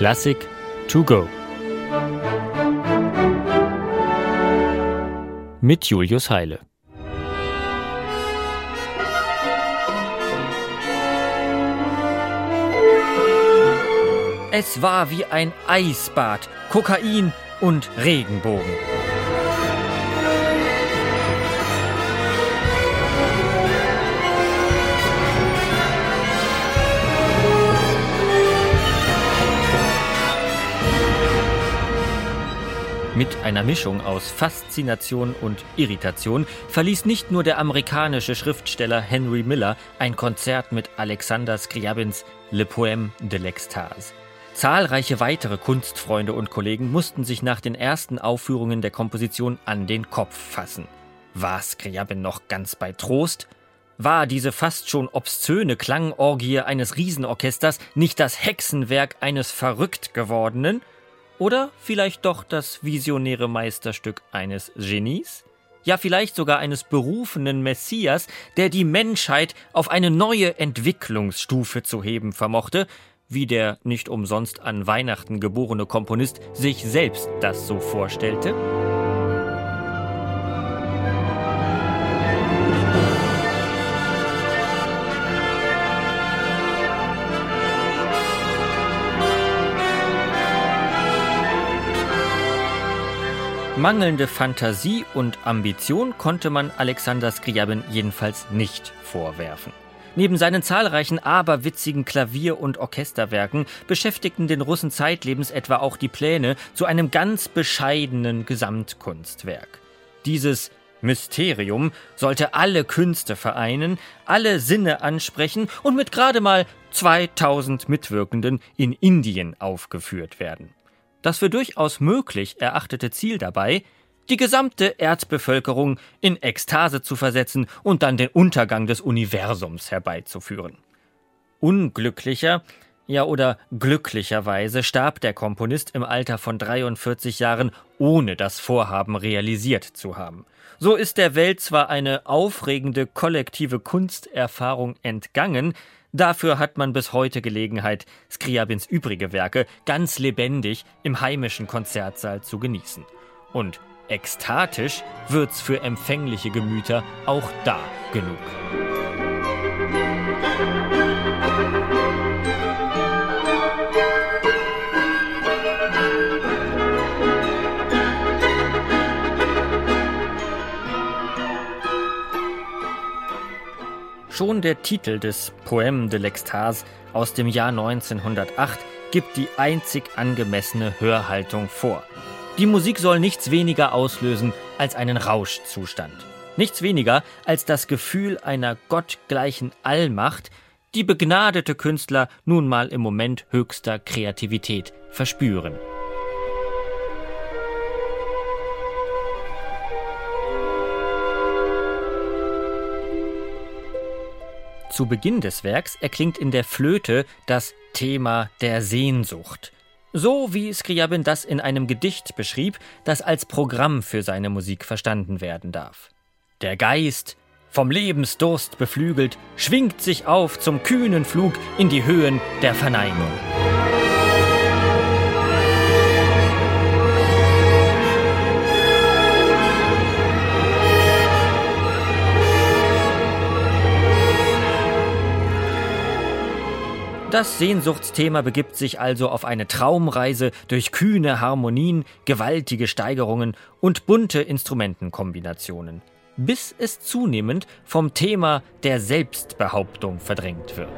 Klassik to go. Mit Julius Heile. Es war wie ein Eisbad, Kokain und Regenbogen. Mit einer Mischung aus Faszination und Irritation verließ nicht nur der amerikanische Schriftsteller Henry Miller ein Konzert mit Alexander Scriabins Le Poème de l'Extase. Zahlreiche weitere Kunstfreunde und Kollegen mussten sich nach den ersten Aufführungen der Komposition an den Kopf fassen. War Scriabin noch ganz bei Trost? War diese fast schon obszöne Klangorgie eines Riesenorchesters nicht das Hexenwerk eines verrückt gewordenen? Oder vielleicht doch das visionäre Meisterstück eines Genies? Ja, vielleicht sogar eines berufenen Messias, der die Menschheit auf eine neue Entwicklungsstufe zu heben vermochte, wie der nicht umsonst an Weihnachten geborene Komponist sich selbst das so vorstellte? Mangelnde Fantasie und Ambition konnte man Alexander Skriabin jedenfalls nicht vorwerfen. Neben seinen zahlreichen aberwitzigen Klavier- und Orchesterwerken beschäftigten den Russen zeitlebens etwa auch die Pläne zu einem ganz bescheidenen Gesamtkunstwerk. Dieses Mysterium sollte alle Künste vereinen, alle Sinne ansprechen und mit gerade mal 2000 Mitwirkenden in Indien aufgeführt werden. Das für durchaus möglich erachtete Ziel dabei, die gesamte Erdbevölkerung in Ekstase zu versetzen und dann den Untergang des Universums herbeizuführen. Unglücklicher, ja oder glücklicherweise starb der Komponist im Alter von 43 Jahren, ohne das Vorhaben realisiert zu haben. So ist der Welt zwar eine aufregende kollektive Kunsterfahrung entgangen, Dafür hat man bis heute Gelegenheit, Skriabins übrige Werke ganz lebendig im heimischen Konzertsaal zu genießen. Und ekstatisch wird's für empfängliche Gemüter auch da genug. Schon der Titel des Poème de l'Extase aus dem Jahr 1908 gibt die einzig angemessene Hörhaltung vor. Die Musik soll nichts weniger auslösen als einen Rauschzustand. Nichts weniger als das Gefühl einer gottgleichen Allmacht, die begnadete Künstler nun mal im Moment höchster Kreativität verspüren. Zu Beginn des Werks erklingt in der Flöte das Thema der Sehnsucht. So wie Skriabin das in einem Gedicht beschrieb, das als Programm für seine Musik verstanden werden darf. Der Geist, vom Lebensdurst beflügelt, schwingt sich auf zum kühnen Flug in die Höhen der Verneinung. Das Sehnsuchtsthema begibt sich also auf eine Traumreise durch kühne Harmonien, gewaltige Steigerungen und bunte Instrumentenkombinationen, bis es zunehmend vom Thema der Selbstbehauptung verdrängt wird.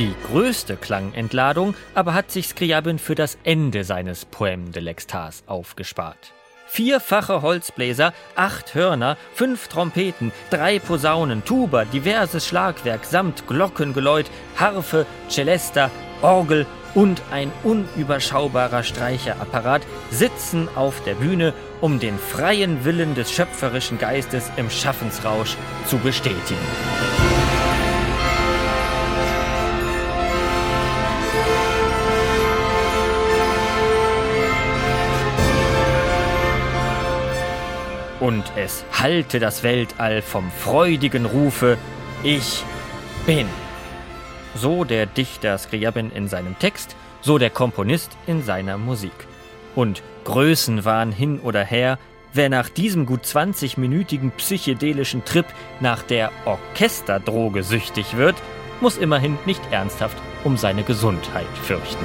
Die größte Klangentladung aber hat sich Skriabin für das Ende seines Poème de l'Extase aufgespart. Vierfache Holzbläser, acht Hörner, fünf Trompeten, drei Posaunen, Tuba, diverses Schlagwerk samt Glockengeläut, Harfe, Celesta, Orgel und ein unüberschaubarer Streicherapparat sitzen auf der Bühne, um den freien Willen des schöpferischen Geistes im Schaffensrausch zu bestätigen. Und es hallte das Weltall vom freudigen Rufe Ich bin. So der Dichter Scriabin in seinem Text, so der Komponist in seiner Musik. Und Größenwahn hin oder her, wer nach diesem gut 20-minütigen psychedelischen Trip nach der Orchesterdroge süchtig wird, muss immerhin nicht ernsthaft um seine Gesundheit fürchten.